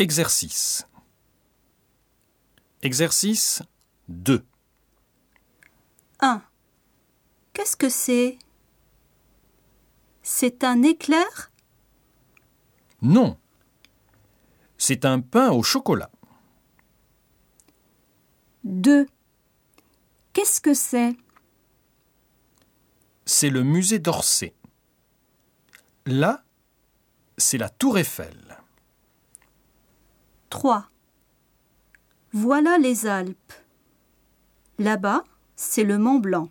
Exercice. Exercice 2. 1. Qu'est-ce que c'est? C'est un éclair? Non. C'est un pain au chocolat. 2. Qu'est-ce que c'est? C'est le musée d'Orsay. Là, c'est la tour Eiffel. 3. Voilà les Alpes. Là-bas, c'est le Mont Blanc.